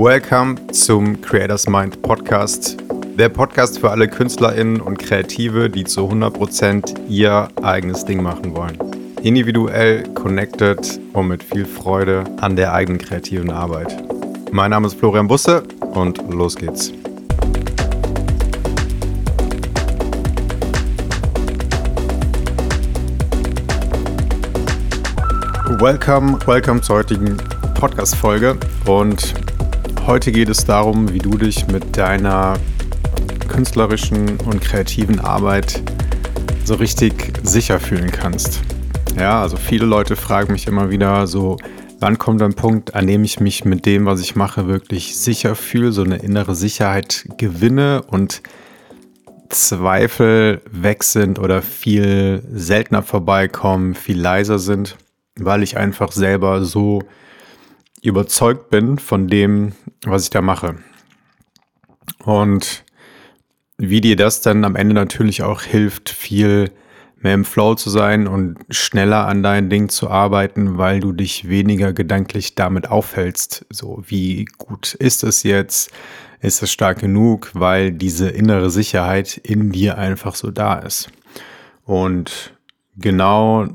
Welcome zum Creators Mind Podcast. Der Podcast für alle KünstlerInnen und Kreative, die zu 100% ihr eigenes Ding machen wollen. Individuell, connected und mit viel Freude an der eigenen kreativen Arbeit. Mein Name ist Florian Busse und los geht's. Welcome, welcome zur heutigen Podcast-Folge. Und heute geht es darum, wie du dich mit deiner künstlerischen und kreativen Arbeit so richtig sicher fühlen kannst. Ja, also viele Leute fragen mich immer wieder so, wann kommt ein Punkt, an dem ich mich mit dem, was ich mache, wirklich sicher fühle, so eine innere Sicherheit gewinne und Zweifel weg sind oder viel seltener vorbeikommen, viel leiser sind weil ich einfach selber so überzeugt bin von dem, was ich da mache. Und wie dir das dann am Ende natürlich auch hilft, viel mehr im Flow zu sein und schneller an dein Ding zu arbeiten, weil du dich weniger gedanklich damit aufhältst. So, wie gut ist es jetzt? Ist es stark genug? Weil diese innere Sicherheit in dir einfach so da ist. Und genau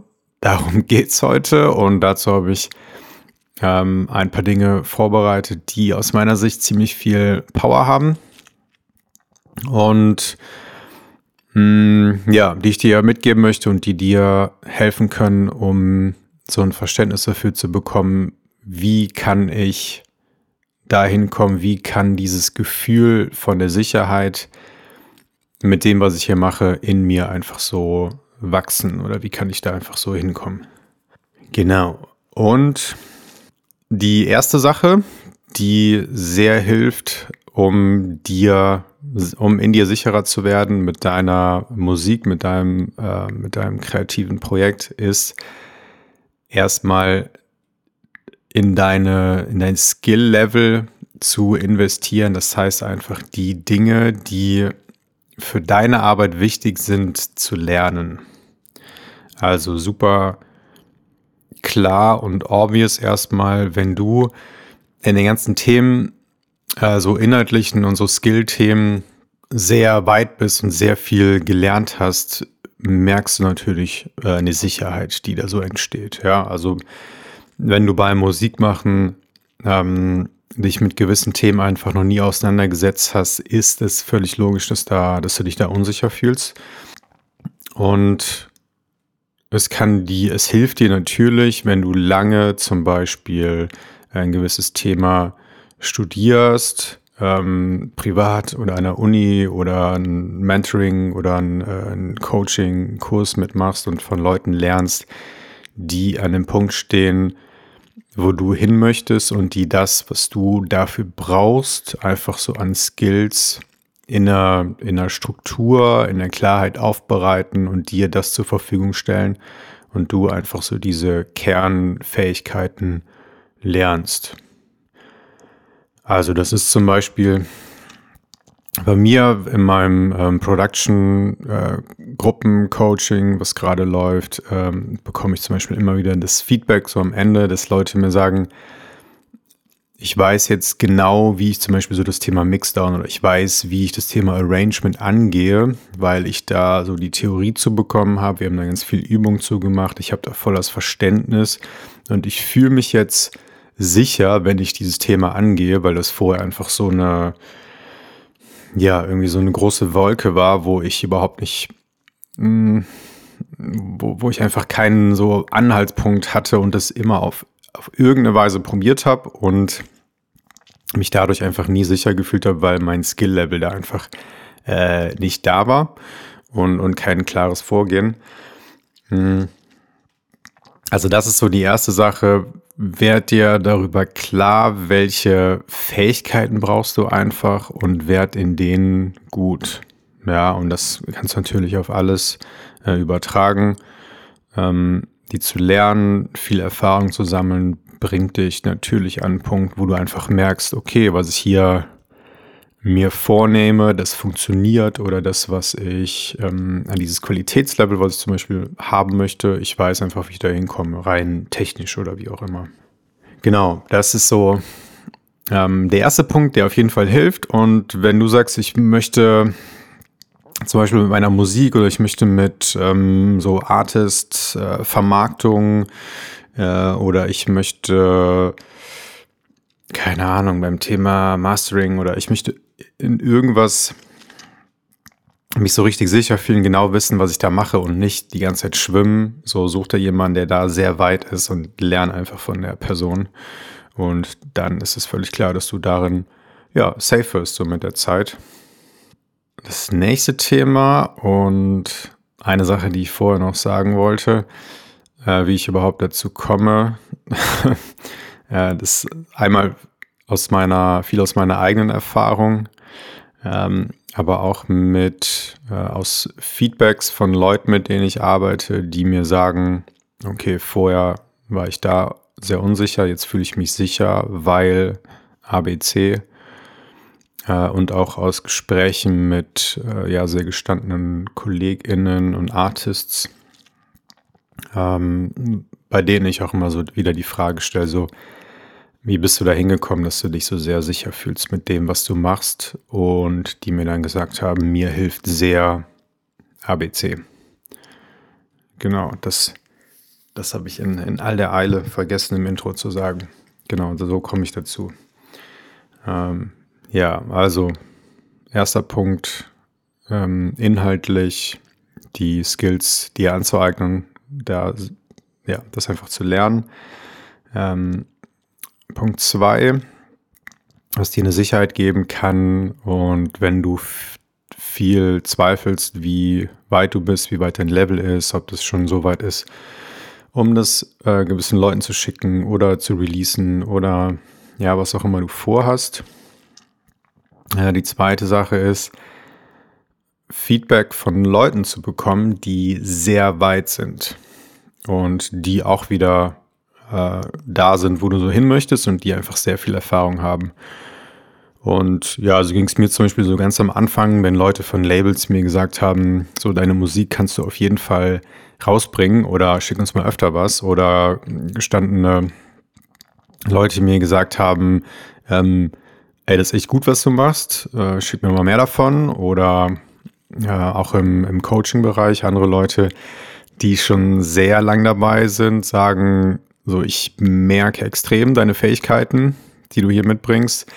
Darum geht's heute und dazu habe ich ähm, ein paar Dinge vorbereitet, die aus meiner Sicht ziemlich viel Power haben und mh, hm, ja, die ich dir mitgeben möchte und die dir helfen können, um so ein Verständnis dafür zu bekommen, wie kann ich dahin kommen, wie kann dieses Gefühl von der Sicherheit mit dem, was ich hier mache, in mir einfach so wachsen oder wie kann ich da einfach so hinkommen? Genau. Und die erste Sache, die sehr hilft, um dir, um in dir sicherer zu werden mit deiner Musik, mit deinem, äh, mit deinem kreativen Projekt, ist erstmal in deine, in dein Skill-Level zu investieren. Das heißt einfach die Dinge, die für deine Arbeit wichtig sind, zu lernen. Also super klar und obvious erstmal, wenn du in den ganzen Themen, äh, so inhaltlichen und so Skill-Themen sehr weit bist und sehr viel gelernt hast, merkst du natürlich äh, eine Sicherheit, die da so entsteht. Ja, also wenn du beim Musikmachen ähm, dich mit gewissen Themen einfach noch nie auseinandergesetzt hast, ist es völlig logisch, dass, da, dass du dich da unsicher fühlst. Und es kann die, es hilft dir natürlich, wenn du lange zum Beispiel ein gewisses Thema studierst, ähm, privat oder der Uni oder ein Mentoring oder ein, äh, ein Coaching-Kurs mitmachst und von Leuten lernst, die an dem Punkt stehen, wo du hin möchtest und die das, was du dafür brauchst, einfach so an Skills in einer, in einer Struktur, in der Klarheit aufbereiten und dir das zur Verfügung stellen und du einfach so diese Kernfähigkeiten lernst. Also das ist zum Beispiel bei mir in meinem ähm, Production-Gruppen-Coaching, äh, was gerade läuft, ähm, bekomme ich zum Beispiel immer wieder das Feedback so am Ende, dass Leute mir sagen, ich weiß jetzt genau, wie ich zum Beispiel so das Thema Mixdown oder ich weiß, wie ich das Thema Arrangement angehe, weil ich da so die Theorie zu bekommen habe. Wir haben da ganz viel Übung zu gemacht. Ich habe da voll das Verständnis und ich fühle mich jetzt sicher, wenn ich dieses Thema angehe, weil das vorher einfach so eine, ja, irgendwie so eine große Wolke war, wo ich überhaupt nicht, mh, hm, wo, wo ich einfach keinen so Anhaltspunkt hatte und das immer auf auf irgendeine Weise probiert habe und mich dadurch einfach nie sicher gefühlt habe, weil mein Skill-Level da einfach äh, nicht da war und, und kein klares Vorgehen. Hm. Also das ist so die erste Sache. Werd dir darüber klar, welche Fähigkeiten brauchst du einfach und werd in denen gut. Ja, und das kannst du natürlich auf alles äh, übertragen. Ähm, die zu lernen, viel Erfahrung zu sammeln, bringt dich natürlich an einen Punkt, wo du einfach merkst, okay, was ich hier mir vornehme, das funktioniert oder das, was ich ähm, an dieses Qualitätslevel, was ich zum Beispiel haben möchte, ich weiß einfach, wie ich da hinkomme, rein technisch oder wie auch immer. Genau, das ist so ähm, der erste Punkt, der auf jeden Fall hilft. Und wenn du sagst, ich möchte zum Beispiel mit meiner Musik oder ich möchte mit ähm, so Artist, äh, Vermarktung äh, oder ich möchte, keine Ahnung, beim Thema Mastering oder ich möchte in irgendwas mich so richtig sicher fühlen, genau wissen, was ich da mache und nicht die ganze Zeit schwimmen. So sucht er jemanden, der da sehr weit ist und lern einfach von der Person. Und dann ist es völlig klar, dass du darin ja safe wirst so mit der Zeit. Das nächste Thema und eine Sache, die ich vorher noch sagen wollte, äh, wie ich überhaupt dazu komme, ja, das einmal aus meiner, viel aus meiner eigenen Erfahrung, ähm, aber auch mit äh, aus Feedbacks von Leuten, mit denen ich arbeite, die mir sagen, okay, vorher war ich da sehr unsicher, jetzt fühle ich mich sicher, weil ABC äh, und auch aus Gesprächen mit äh, ja, sehr gestandenen KollegInnen und Artists, ähm, bei denen ich auch immer so wieder die Frage stelle, so, wie bist du da hingekommen, dass du dich so sehr sicher fühlst mit dem, was du machst? Und die mir dann gesagt haben, mir hilft sehr ABC. Genau, das, das habe ich in, in all der Eile vergessen im Intro zu sagen. Genau, so komme ich dazu. Ähm, ja, also erster Punkt, ähm, inhaltlich die Skills dir anzueignen, da, ja, das einfach zu lernen. Ähm, Punkt zwei, was dir eine Sicherheit geben kann und wenn du viel zweifelst, wie weit du bist, wie weit dein Level ist, ob das schon so weit ist, um das äh, gewissen Leuten zu schicken oder zu releasen oder ja, was auch immer du vorhast, die zweite Sache ist, Feedback von Leuten zu bekommen, die sehr weit sind und die auch wieder äh, da sind, wo du so hin möchtest und die einfach sehr viel Erfahrung haben. Und ja, so ging es mir zum Beispiel so ganz am Anfang, wenn Leute von Labels mir gesagt haben, so deine Musik kannst du auf jeden Fall rausbringen oder schick uns mal öfter was oder gestandene Leute mir gesagt haben, ähm, ey, das ist echt gut, was du machst, äh, schick mir mal mehr davon. Oder äh, auch im, im Coaching-Bereich andere Leute, die schon sehr lang dabei sind, sagen, so, ich merke extrem deine Fähigkeiten, die du hier mitbringst.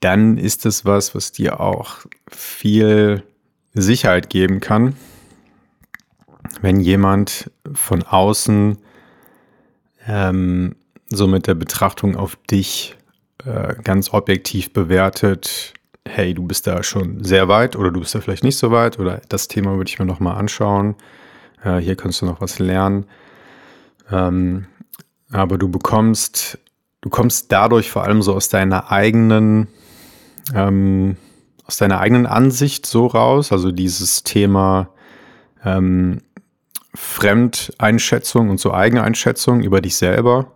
Dann ist es was, was dir auch viel Sicherheit geben kann, wenn jemand von außen ähm, so mit der Betrachtung auf dich äh, ganz objektiv bewertet, hey, du bist da schon sehr weit oder du bist da vielleicht nicht so weit oder das Thema würde ich mir nochmal anschauen. Äh, hier kannst du noch was lernen. Ähm, aber du bekommst, du kommst dadurch vor allem so aus deiner eigenen, ähm, aus deiner eigenen Ansicht so raus, also dieses Thema ähm, Fremdeinschätzung und so Eigeneinschätzung über dich selber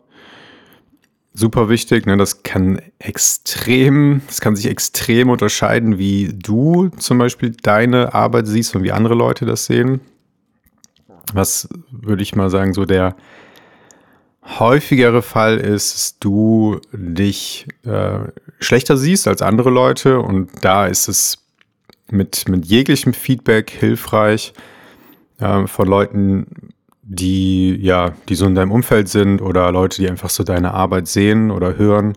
super wichtig. Ne? Das kann extrem, das kann sich extrem unterscheiden, wie du zum Beispiel deine Arbeit siehst und wie andere Leute das sehen. Was würde ich mal sagen, so der häufigere Fall ist, dass du dich äh, schlechter siehst als andere Leute und da ist es mit, mit jeglichem Feedback hilfreich äh, von Leuten, die ja, die so in deinem Umfeld sind oder Leute, die einfach so deine Arbeit sehen oder hören,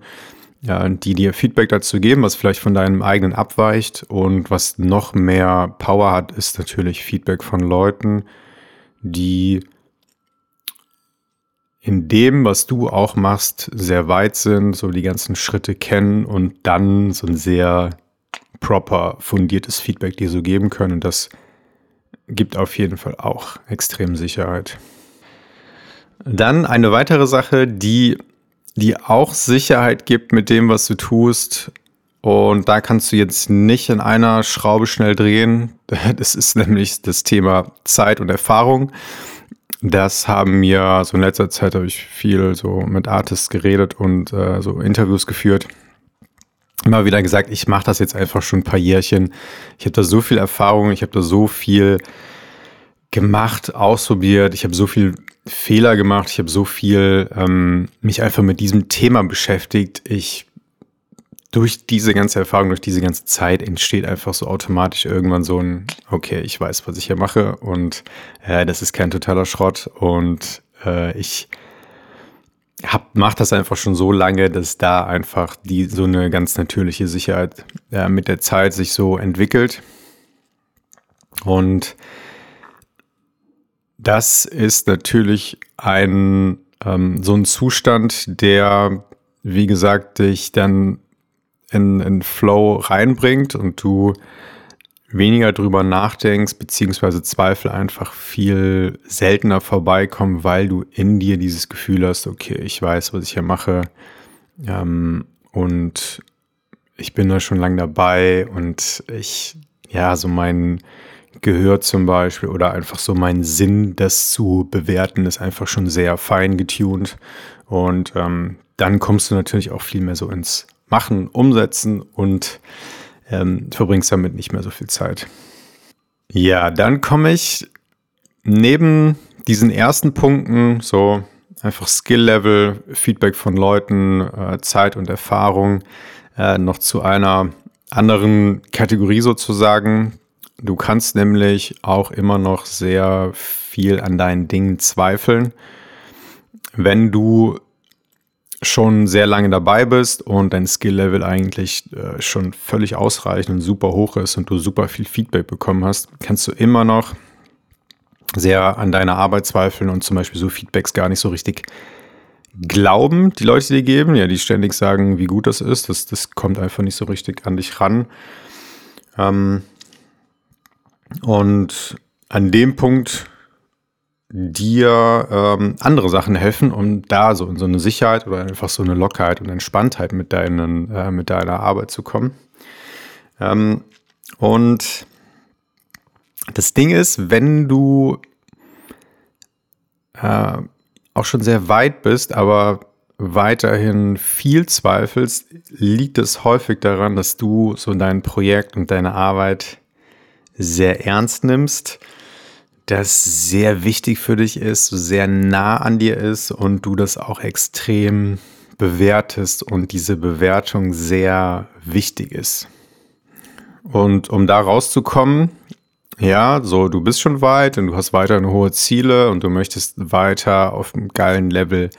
ja, die dir Feedback dazu geben, was vielleicht von deinem eigenen abweicht. Und was noch mehr Power hat, ist natürlich Feedback von Leuten, die in dem, was du auch machst, sehr weit sind, so die ganzen Schritte kennen und dann so ein sehr proper fundiertes Feedback dir so geben können und das gibt auf jeden Fall auch extrem Sicherheit. Dann eine weitere Sache, die, die auch Sicherheit gibt mit dem, was du tust. Und da kannst du jetzt nicht in einer Schraube schnell drehen. Das ist nämlich das Thema Zeit und Erfahrung. Das haben mir, so in letzter Zeit habe ich viel so mit Artists geredet und äh, so Interviews geführt immer wieder gesagt, ich mache das jetzt einfach schon ein paar Jährchen. Ich habe da so viel Erfahrung, ich habe da so viel gemacht, ausprobiert, ich habe so viel Fehler gemacht, ich habe so viel ähm, mich einfach mit diesem Thema beschäftigt. Ich durch diese ganze Erfahrung, durch diese ganze Zeit entsteht einfach so automatisch irgendwann so ein, okay, ich weiß, was ich hier mache und äh, das ist kein totaler Schrott und äh, ich hab, mach das einfach schon so lange, dass da einfach die so eine ganz natürliche Sicherheit äh, mit der Zeit sich so entwickelt. Und das ist natürlich ein ähm, so ein Zustand, der, wie gesagt, dich dann in, in Flow reinbringt und du weniger drüber nachdenkst, beziehungsweise Zweifel einfach viel seltener vorbeikommen, weil du in dir dieses Gefühl hast, okay, ich weiß, was ich hier mache ähm, und ich bin da schon lange dabei und ich, ja, so mein Gehör zum Beispiel oder einfach so mein Sinn, das zu bewerten, ist einfach schon sehr fein getuned und ähm, dann kommst du natürlich auch viel mehr so ins Machen, Umsetzen und ähm, verbringst damit nicht mehr so viel Zeit. Ja, dann komme ich neben diesen ersten Punkten, so einfach Skill-Level, Feedback von Leuten, äh, Zeit und Erfahrung, äh, noch zu einer anderen Kategorie sozusagen. Du kannst nämlich auch immer noch sehr viel an deinen Dingen zweifeln. Wenn du schon sehr lange dabei bist und dein Skill-Level eigentlich äh, schon völlig ausreichend und super hoch ist und du super viel Feedback bekommen hast, kannst du immer noch sehr an deiner Arbeit zweifeln und zum Beispiel so Feedbacks gar nicht so richtig glauben, die Leute dir geben, ja, die ständig sagen, wie gut das ist, das, das kommt einfach nicht so richtig an dich ran. Ähm, und an dem Punkt dir ähm, andere Sachen helfen, um da so in so eine Sicherheit oder einfach so eine Lockerheit und Entspanntheit mit, deinen, äh, mit deiner Arbeit zu kommen. Ähm, und das Ding ist, wenn du äh, auch schon sehr weit bist, aber weiterhin viel zweifelst, liegt es häufig daran, dass du so dein Projekt und deine Arbeit sehr ernst nimmst das sehr wichtig für dich ist, sehr nah an dir ist und du das auch extrem bewertest und diese Bewertung sehr wichtig ist. Und um da rauszukommen, ja, so du bist schon weit und du hast weiterhin hohe Ziele und du möchtest weiter auf einem geilen Level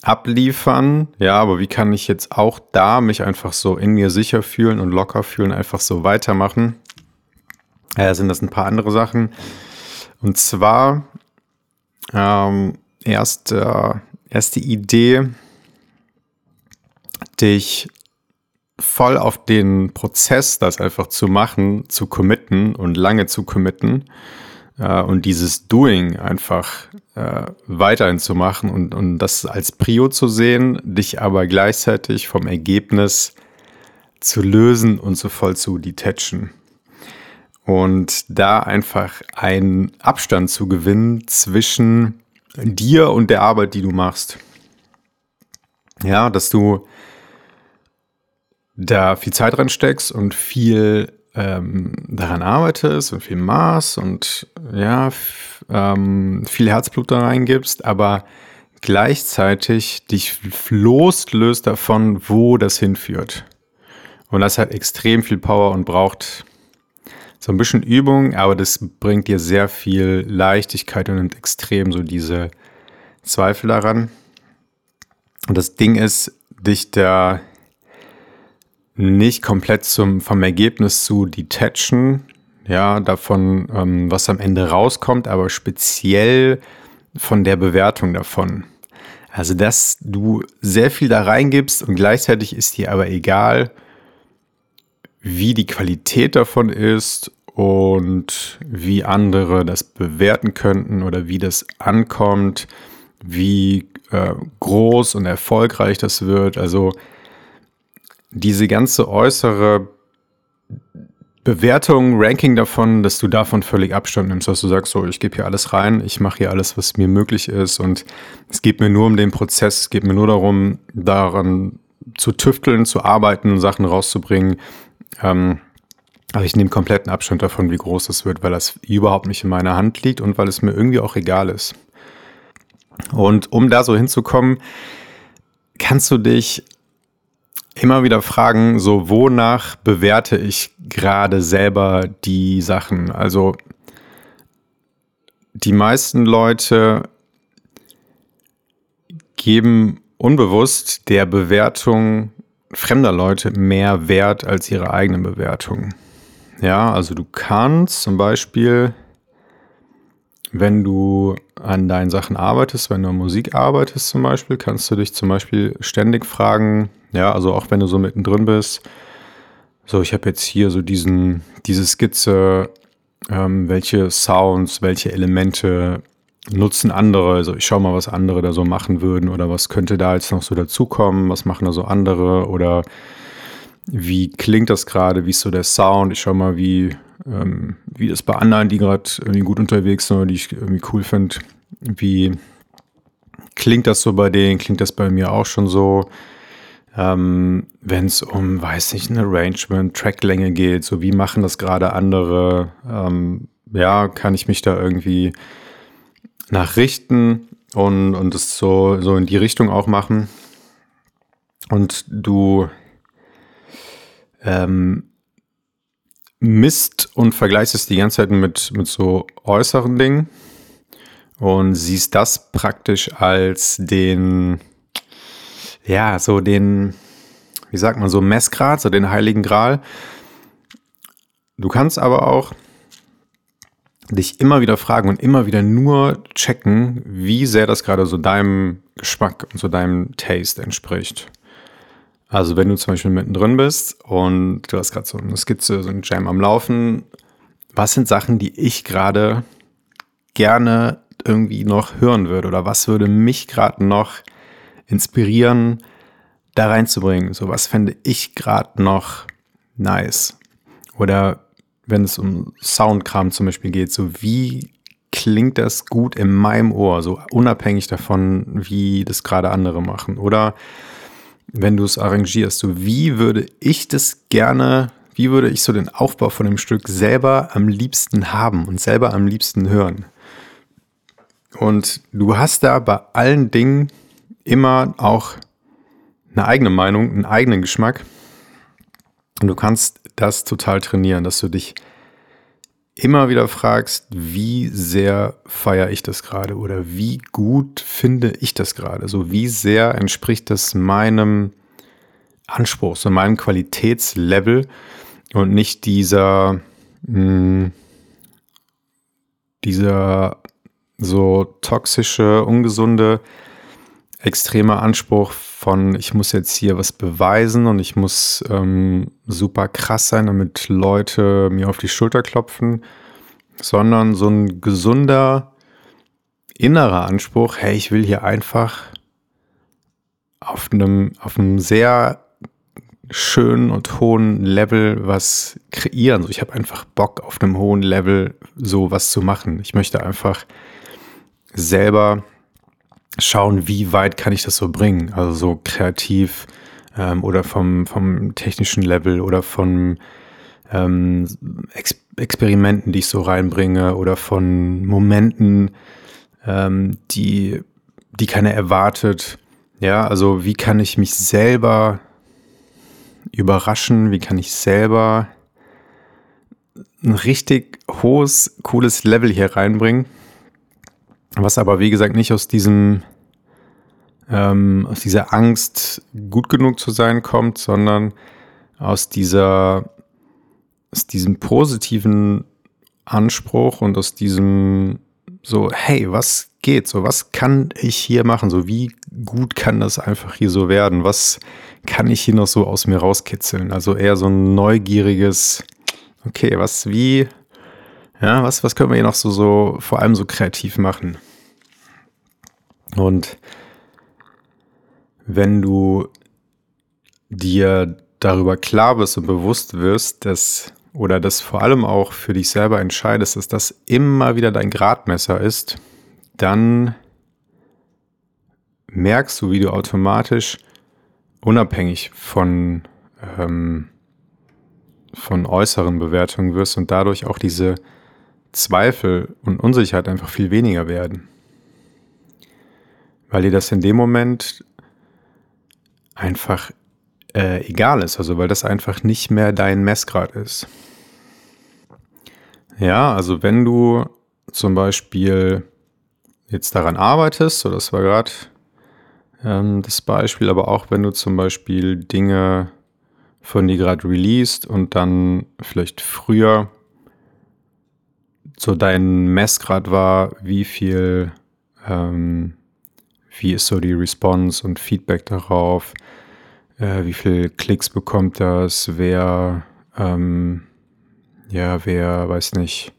abliefern. Ja, aber wie kann ich jetzt auch da mich einfach so in mir sicher fühlen und locker fühlen, einfach so weitermachen? Ja, sind das ein paar andere Sachen. Und zwar ähm, erst, äh, erst die Idee, dich voll auf den Prozess, das einfach zu machen, zu committen und lange zu committen äh, und dieses Doing einfach äh, weiterhin zu machen und, und das als Prio zu sehen, dich aber gleichzeitig vom Ergebnis zu lösen und so voll zu detachen und da einfach einen Abstand zu gewinnen zwischen dir und der Arbeit, die du machst. Ja, dass du da viel Zeit dran steckst und viel ähm, daran arbeitest und viel Maß und ja, ähm, viel Herzblut da reingibst, aber gleichzeitig dich loslöst davon, wo das hinführt. Und das hat extrem viel Power und braucht so ein bisschen Übung, aber das bringt dir sehr viel Leichtigkeit und nimmt extrem so diese Zweifel daran. Und das Ding ist, dich da nicht komplett zum, vom Ergebnis zu detachen, ja, davon, ähm, was am Ende rauskommt, aber speziell von der Bewertung davon. Also, dass du sehr viel da reingibst und gleichzeitig ist dir aber egal, wie die Qualität davon ist und wie andere das bewerten könnten oder wie das ankommt, wie äh, groß und erfolgreich das wird. Also diese ganze äußere Bewertung, Ranking davon, dass du davon völlig Abstand nimmst, dass du sagst, so, ich gebe hier alles rein, ich mache hier alles, was mir möglich ist und es geht mir nur um den Prozess, es geht mir nur darum, daran zu tüfteln, zu arbeiten, Sachen rauszubringen. Ähm, aber ich nehme kompletten Abstand davon, wie groß es wird, weil das überhaupt nicht in meiner Hand liegt und weil es mir irgendwie auch egal ist. Und um da so hinzukommen, kannst du dich immer wieder fragen, so wonach bewerte ich gerade selber die Sachen? Also die meisten Leute geben unbewusst der Bewertung fremder Leute mehr Wert als ihre eigene Bewertung. Ja, also du kannst zum Beispiel, wenn du an deinen Sachen arbeitest, wenn du an Musik arbeitest zum Beispiel, kannst du dich zum Beispiel ständig fragen, ja, also auch wenn du so mittendrin bist, so ich habe jetzt hier so diesen, diese Skizze, ähm, welche Sounds, welche Elemente nutzen andere. Also ich schaue mal, was andere da so machen würden oder was könnte da jetzt noch so dazukommen, was machen da so andere oder wie klingt das gerade, wie ist so der Sound. Ich schaue mal, wie, ähm, wie das bei anderen, die gerade irgendwie gut unterwegs sind oder die ich irgendwie cool finde, wie klingt das so bei denen, klingt das bei mir auch schon so. Ähm, Wenn es um, weiß nicht, ein Arrangement, Tracklänge geht, so wie machen das gerade andere, ähm, ja, kann ich mich da irgendwie nachrichten und, und es so, so in die Richtung auch machen. Und du ähm, misst und vergleichst es die ganze Zeit mit, mit so äußeren Dingen und siehst das praktisch als den, ja, so den, wie sagt man, so Messgrad, so den heiligen Gral. Du kannst aber auch dich immer wieder fragen und immer wieder nur checken, wie sehr das gerade so deinem Geschmack und so deinem Taste entspricht. Also wenn du zum Beispiel mittendrin bist und du hast gerade so eine Skizze, so ein Jam am Laufen, was sind Sachen, die ich gerade gerne irgendwie noch hören würde oder was würde mich gerade noch inspirieren, da reinzubringen? So was fände ich gerade noch nice? Oder wenn es um Soundkram zum Beispiel geht, so wie klingt das gut in meinem Ohr, so unabhängig davon, wie das gerade andere machen. Oder wenn du es arrangierst, so wie würde ich das gerne, wie würde ich so den Aufbau von dem Stück selber am liebsten haben und selber am liebsten hören. Und du hast da bei allen Dingen immer auch eine eigene Meinung, einen eigenen Geschmack. Und du kannst das total trainieren, dass du dich immer wieder fragst, wie sehr feiere ich das gerade oder wie gut finde ich das gerade? So wie sehr entspricht das meinem Anspruch, so meinem Qualitätslevel und nicht dieser, mh, hm, dieser so toxische, ungesunde, extremer Anspruch von, ich muss jetzt hier was beweisen und ich muss ähm, super krass sein, damit Leute mir auf die Schulter klopfen, sondern so ein gesunder innerer Anspruch, hey, ich will hier einfach auf einem, auf einem sehr schönen und hohen Level was kreieren. So, ich habe einfach Bock auf einem hohen Level so was zu machen. Ich möchte einfach selber schauen, wie weit kann ich das so bringen. Also so kreativ ähm, oder vom, vom technischen Level oder von ähm, Ex Experimenten, die ich so reinbringe oder von Momenten, ähm, die, die keiner erwartet. Ja, also wie kann ich mich selber überraschen? Wie kann ich selber ein richtig hohes, cooles Level hier reinbringen? Was aber, wie gesagt, nicht aus diesem, ähm, aus dieser Angst, gut genug zu sein kommt, sondern aus dieser, aus diesem positiven Anspruch und aus diesem so, hey, was geht? So, was kann ich hier machen? So, wie gut kann das einfach hier so werden? Was kann ich hier noch so aus mir rauskitzeln? Also eher so ein neugieriges, okay, was, wie, ja, was, was können wir hier noch so, so, vor allem so kreativ machen? Und wenn du dir darüber klar bist und bewusst wirst, dass oder das vor allem auch für dich selber entscheidest, dass das immer wieder dein Gradmesser ist, dann merkst du, wie du automatisch unabhängig von, ähm, von äußeren Bewertungen wirst und dadurch auch diese Zweifel und Unsicherheit einfach viel weniger werden weil dir das in dem Moment einfach äh, egal ist, also weil das einfach nicht mehr dein Messgrad ist. Ja, also wenn du zum Beispiel jetzt daran arbeitest, so das war gerade ähm, das Beispiel, aber auch wenn du zum Beispiel Dinge von dir gerade released und dann vielleicht früher so dein Messgrad war, wie viel, ähm, wie ist so die Response und Feedback darauf, äh, wie viel Klicks bekommt das, wer, ähm, ja, wer, weiß nicht,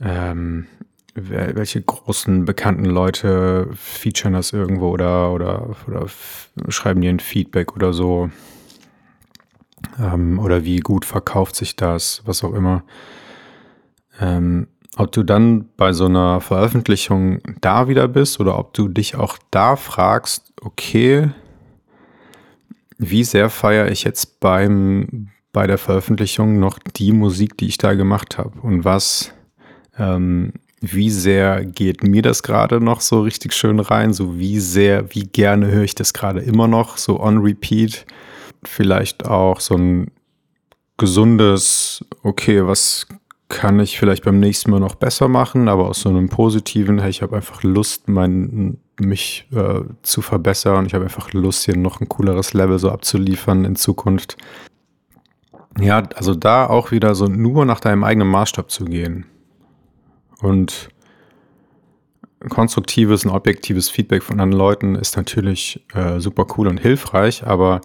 ähm, welche großen bekannten Leute featuren das irgendwo oder, oder, oder schreiben dir ein Feedback oder so. Ähm, oder wie gut verkauft sich das, was auch immer. Ähm, ob du dann bei so einer Veröffentlichung da wieder bist oder ob du dich auch da fragst, okay, wie sehr feiere ich jetzt beim, bei der Veröffentlichung noch die Musik, die ich da gemacht habe? Und was, ähm, wie sehr geht mir das gerade noch so richtig schön rein, so wie sehr, wie gerne höre ich das gerade immer noch, so on repeat, vielleicht auch so ein gesundes, okay, was kann ich vielleicht beim nächsten Mal noch besser machen, aber aus so einem positiven, hey, ich habe einfach Lust, mein, mich äh, zu verbessern. Ich habe einfach Lust, hier noch ein cooleres Level so abzuliefern in Zukunft. Ja, also da auch wieder so nur nach deinem eigenen Maßstab zu gehen. Und konstruktives und objektives Feedback von anderen Leuten ist natürlich äh, super cool und hilfreich, aber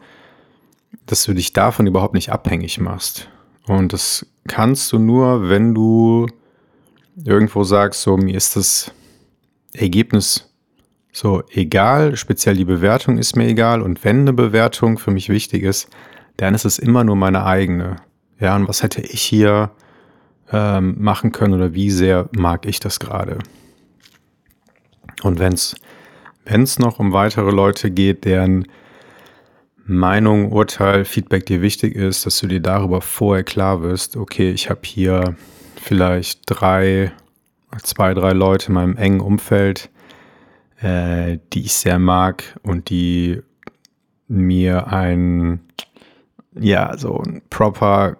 dass du dich davon überhaupt nicht abhängig machst. Und das kannst du nur, wenn du irgendwo sagst, so mir ist das Ergebnis so, egal, speziell die Bewertung ist mir egal. Und wenn eine Bewertung für mich wichtig ist, dann ist es immer nur meine eigene. Ja, und was hätte ich hier ähm, machen können oder wie sehr mag ich das gerade? Und wenn es noch um weitere Leute geht, deren Meinung, Urteil, Feedback dir wichtig ist, dass du dir darüber vorher klar wirst, okay, ich habe hier vielleicht drei, zwei, drei Leute in meinem engen Umfeld, äh, die ich sehr mag und die mir ein, ja, so ein proper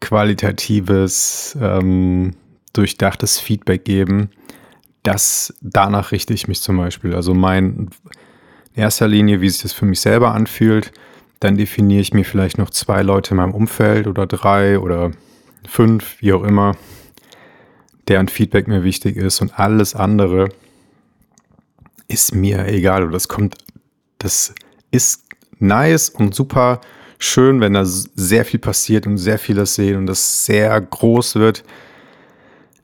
qualitatives, ähm, durchdachtes Feedback geben. Das, danach richte ich mich zum Beispiel. Also mein, in erster Linie, wie sich das für mich selber anfühlt. Dann definiere ich mir vielleicht noch zwei Leute in meinem Umfeld oder drei oder fünf, wie auch immer, deren Feedback mir wichtig ist und alles andere ist mir egal. Und das kommt, das ist nice und super schön, wenn da sehr viel passiert und sehr viel das sehen und das sehr groß wird.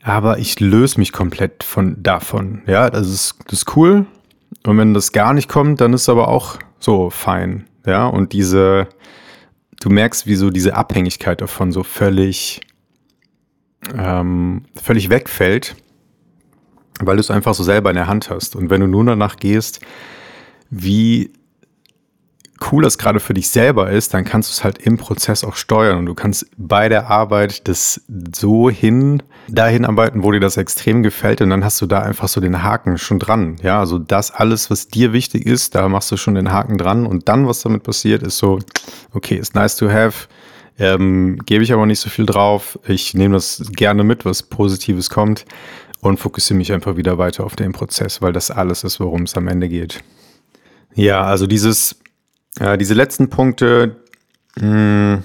Aber ich löse mich komplett von davon. Ja, das ist, das ist cool. Und wenn das gar nicht kommt, dann ist es aber auch so fein. Ja, und diese, du merkst, wie so diese Abhängigkeit davon so völlig, ähm, völlig wegfällt weil du es einfach so selber in der Hand hast. Und wenn du nur danach gehst, wie cool das gerade für dich selber ist, dann kannst du es halt im Prozess auch steuern und du kannst bei der Arbeit das so hin, dahin arbeiten, wo dir das extrem gefällt und dann hast du da einfach so den Haken schon dran. Ja, also das alles, was dir wichtig ist, da machst du schon den Haken dran und dann, was damit passiert, ist so, okay, ist nice to have, ähm, gebe ich aber nicht so viel drauf. Ich nehme das gerne mit, was Positives kommt und fokussiere mich einfach wieder weiter auf den Prozess, weil das alles ist, worum es am Ende geht. Ja, also dieses, äh, diese letzten Punkte mh, hm,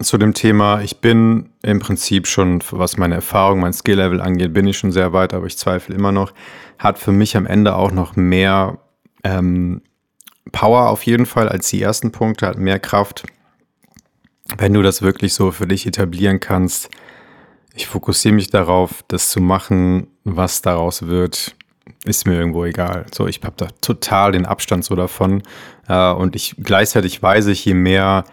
zu dem Thema, ich bin im Prinzip schon, was meine Erfahrung, mein Skill-Level angeht, bin ich schon sehr weit, aber ich zweifle immer noch, hat für mich am Ende auch noch mehr ähm, Power auf jeden Fall als die ersten Punkte, hat mehr Kraft, wenn du das wirklich so für dich etablieren kannst, ich fokussiere mich darauf, das zu machen, was daraus wird, ist mir irgendwo egal. So, ich habe da total den Abstand so davon. Äh, und ich gleichzeitig weiß ich, je mehr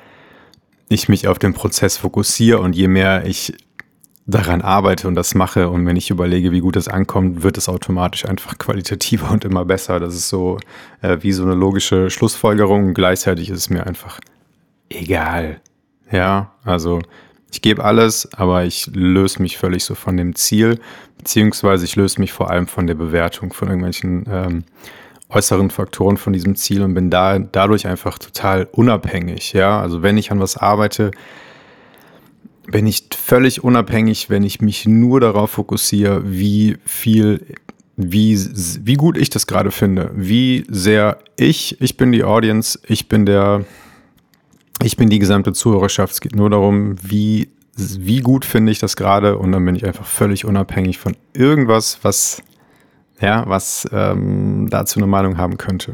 ich mich auf den Prozess fokussiere und je mehr ich daran arbeite und das mache und wenn ich überlege, wie gut es ankommt, wird es automatisch einfach qualitativer und immer besser. Das ist so äh, wie so eine logische Schlussfolgerung. Gleichzeitig ist es mir einfach egal. Ja, also ich gebe alles, aber ich löse mich völlig so von dem Ziel, beziehungsweise ich löse mich vor allem von der Bewertung von irgendwelchen ähm, äußeren Faktoren von diesem Ziel und bin da dadurch einfach total unabhängig. Ja, also wenn ich an was arbeite, bin ich völlig unabhängig, wenn ich mich nur darauf fokussiere, wie viel, wie, wie gut ich das gerade finde, wie sehr ich, ich bin die Audience, ich bin der, ich bin die gesamte Zuhörerschaft. Es geht nur darum, wie, wie gut finde ich das gerade und dann bin ich einfach völlig unabhängig von irgendwas, was, ja, was ähm, dazu eine Meinung haben könnte.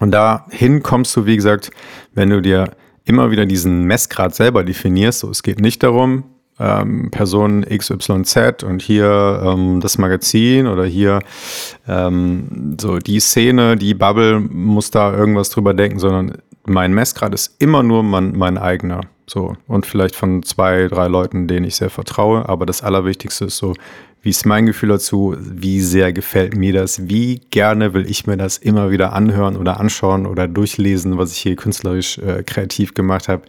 Und dahin kommst du, wie gesagt, wenn du dir immer wieder diesen Messgrad selber definierst. So, es geht nicht darum, ähm, Person XYZ und hier ähm, das Magazin oder hier ähm, so die Szene, die Bubble muss da irgendwas drüber denken, sondern mein Messgrad ist immer nur mein, mein eigener. So, und vielleicht von zwei, drei Leuten, denen ich sehr vertraue. Aber das Allerwichtigste ist so, wie ist mein Gefühl dazu? Wie sehr gefällt mir das? Wie gerne will ich mir das immer wieder anhören oder anschauen oder durchlesen, was ich hier künstlerisch äh, kreativ gemacht habe?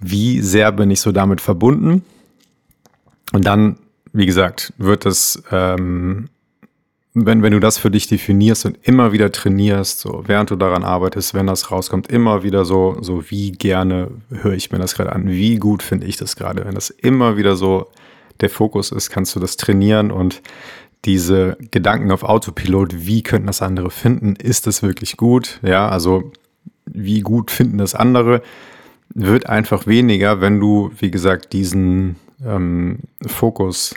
Wie sehr bin ich so damit verbunden? Und dann, wie gesagt, wird es, ähm, wenn, wenn du das für dich definierst und immer wieder trainierst, so während du daran arbeitest, wenn das rauskommt, immer wieder so, so wie gerne höre ich mir das gerade an, wie gut finde ich das gerade, wenn das immer wieder so der Fokus ist, kannst du das trainieren und diese Gedanken auf Autopilot, wie könnten das andere finden, ist das wirklich gut? Ja, also wie gut finden das andere, wird einfach weniger, wenn du, wie gesagt, diesen ähm, Fokus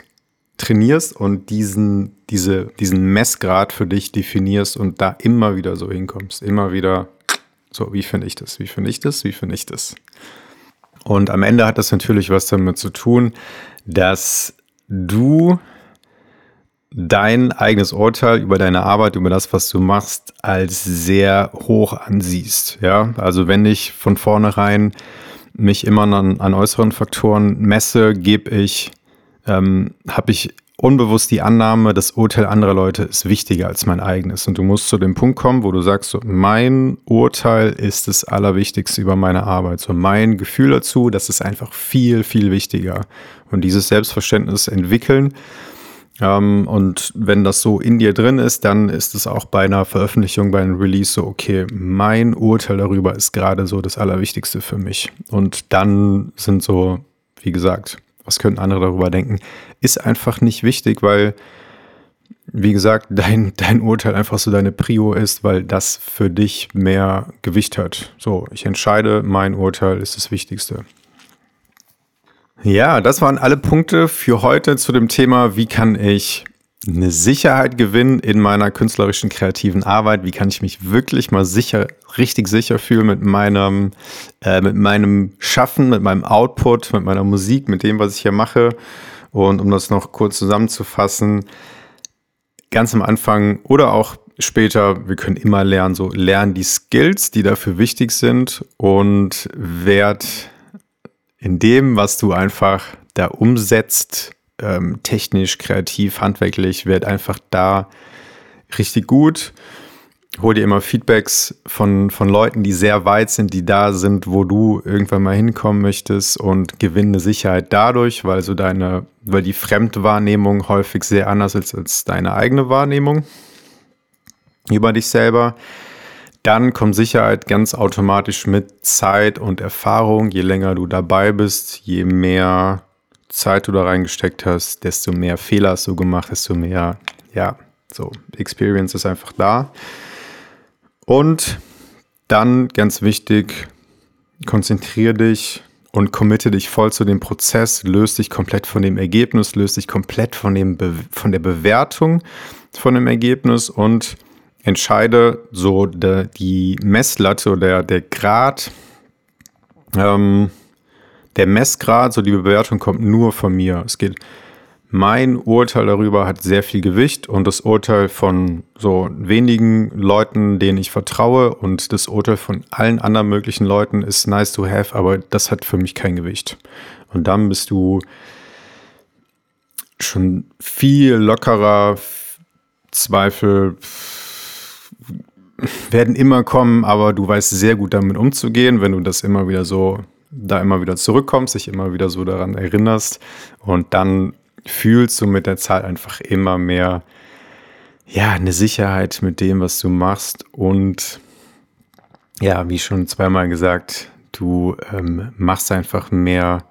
trainierst und diesen, diese, diesen Messgrad für dich definierst und da immer wieder so hinkommst. Immer wieder, so, wie finde ich das? Wie finde ich das? Wie finde ich das? Und am Ende hat das natürlich was damit zu tun, dass du dein eigenes Urteil über deine Arbeit, über das, was du machst, als sehr hoch ansiehst. Ja, also wenn ich von vornherein mich immer an, an äußeren Faktoren messe, gebe ich, ähm, habe ich unbewusst die Annahme, das Urteil anderer Leute ist wichtiger als mein eigenes. Und du musst zu dem Punkt kommen, wo du sagst, so, mein Urteil ist das Allerwichtigste über meine Arbeit. So mein Gefühl dazu, das ist einfach viel, viel wichtiger. Und dieses Selbstverständnis entwickeln. Ähm, und wenn das so in dir drin ist, dann ist es auch bei einer Veröffentlichung, bei einem Release so, okay, mein Urteil darüber ist gerade so das Allerwichtigste für mich. Und dann sind so, wie gesagt, was könnten andere darüber denken, ist einfach nicht wichtig, weil, wie gesagt, dein, dein Urteil einfach so deine Prio ist, weil das für dich mehr Gewicht hat. So, ich entscheide, mein Urteil ist das Wichtigste. Ja, das waren alle Punkte für heute zu dem Thema, wie kann ich eine Sicherheit gewinnen in meiner künstlerischen kreativen Arbeit? Wie kann ich mich wirklich mal sicher, richtig sicher fühlen mit meinem, äh, mit meinem Schaffen, mit meinem Output, mit meiner Musik, mit dem, was ich hier mache? Und um das noch kurz zusammenzufassen, ganz am Anfang oder auch später, wir können immer lernen, so lernen die Skills, die dafür wichtig sind und werd in dem, was du einfach da umsetzt, ähm, technisch, kreativ, handwerklich, wird einfach da richtig gut. Hol dir immer Feedbacks von, von Leuten, die sehr weit sind, die da sind, wo du irgendwann mal hinkommen möchtest und gewinne Sicherheit dadurch, weil so deine, weil die Fremdwahrnehmung häufig sehr anders ist als deine eigene Wahrnehmung über dich selber. Dann kommt Sicherheit ganz automatisch mit Zeit und Erfahrung. Je länger du dabei bist, je mehr Zeit du da reingesteckt hast, desto mehr Fehler hast du gemacht, desto mehr, ja, so, Experience ist einfach da. Und dann ganz wichtig, konzentriere dich und committe dich voll zu dem Prozess, löst dich komplett von dem Ergebnis, löst dich komplett von, dem Be von der Bewertung von dem Ergebnis und entscheide so de, die Messlatte oder der Grad, ähm, der Messgrad, so die Bewertung kommt nur von mir. Es geht, mein Urteil darüber hat sehr viel Gewicht und das Urteil von so wenigen Leuten, denen ich vertraue und das Urteil von allen anderen möglichen Leuten ist nice to have, aber das hat für mich kein Gewicht. Und dann bist du schon viel lockerer. Zweifel werden immer kommen, aber du weißt sehr gut damit umzugehen, wenn du das immer wieder so da immer wieder zurückkommst, dich immer wieder so daran erinnerst und dann fühlst du mit der Zeit einfach immer mehr, ja, eine Sicherheit mit dem, was du machst und ja, wie schon zweimal gesagt, du ähm, machst einfach mehr,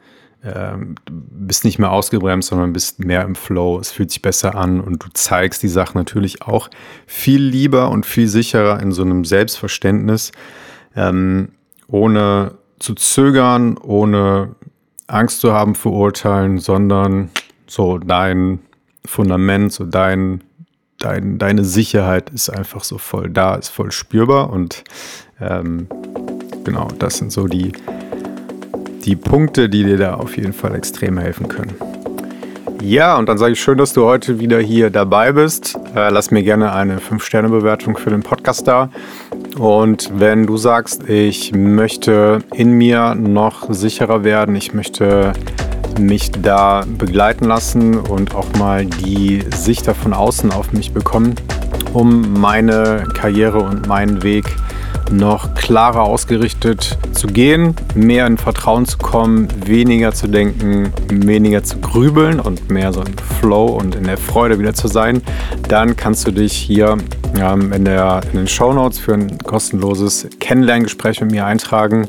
ähm, bist nicht mehr ausgebremst, sondern bist mehr im Flow. Es fühlt sich besser an und du zeigst die Sachen natürlich auch viel lieber und viel sicherer in so einem Selbstverständnis, ähm, ohne zu zögern, ohne Angst zu haben vor Urteilen, sondern so dein Fundament, so dein, dein, deine Sicherheit ist einfach so voll da, ist voll spürbar und ähm, genau, das sind so die, die Punkte, die dir da auf jeden Fall extrem helfen können. Ja, und dann sage ich schön, dass du heute wieder hier dabei bist. Äh, lass mir gerne eine 5-Sterne-Bewertung für den Podcast da. Und wenn du sagst, ich möchte in mir noch sicherer werden, ich möchte mich da begleiten lassen und auch mal die Sicht von außen auf mich bekommen, um meine Karriere und meinen Weg noch klarer ausgerichtet zu gehen, mehr in Vertrauen zu kommen, weniger zu denken, weniger zu grübeln und mehr so im Flow und in der Freude wieder zu sein, dann kannst du dich hier ähm, in, der, in den Show Notes für ein kostenloses Kennenlerngespräch mit mir eintragen.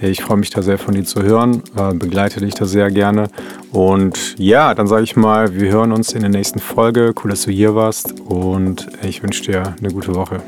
Ich freue mich da sehr von dir zu hören, äh, begleite dich da sehr gerne. Und ja, dann sage ich mal, wir hören uns in der nächsten Folge. Cool, dass du hier warst und ich wünsche dir eine gute Woche.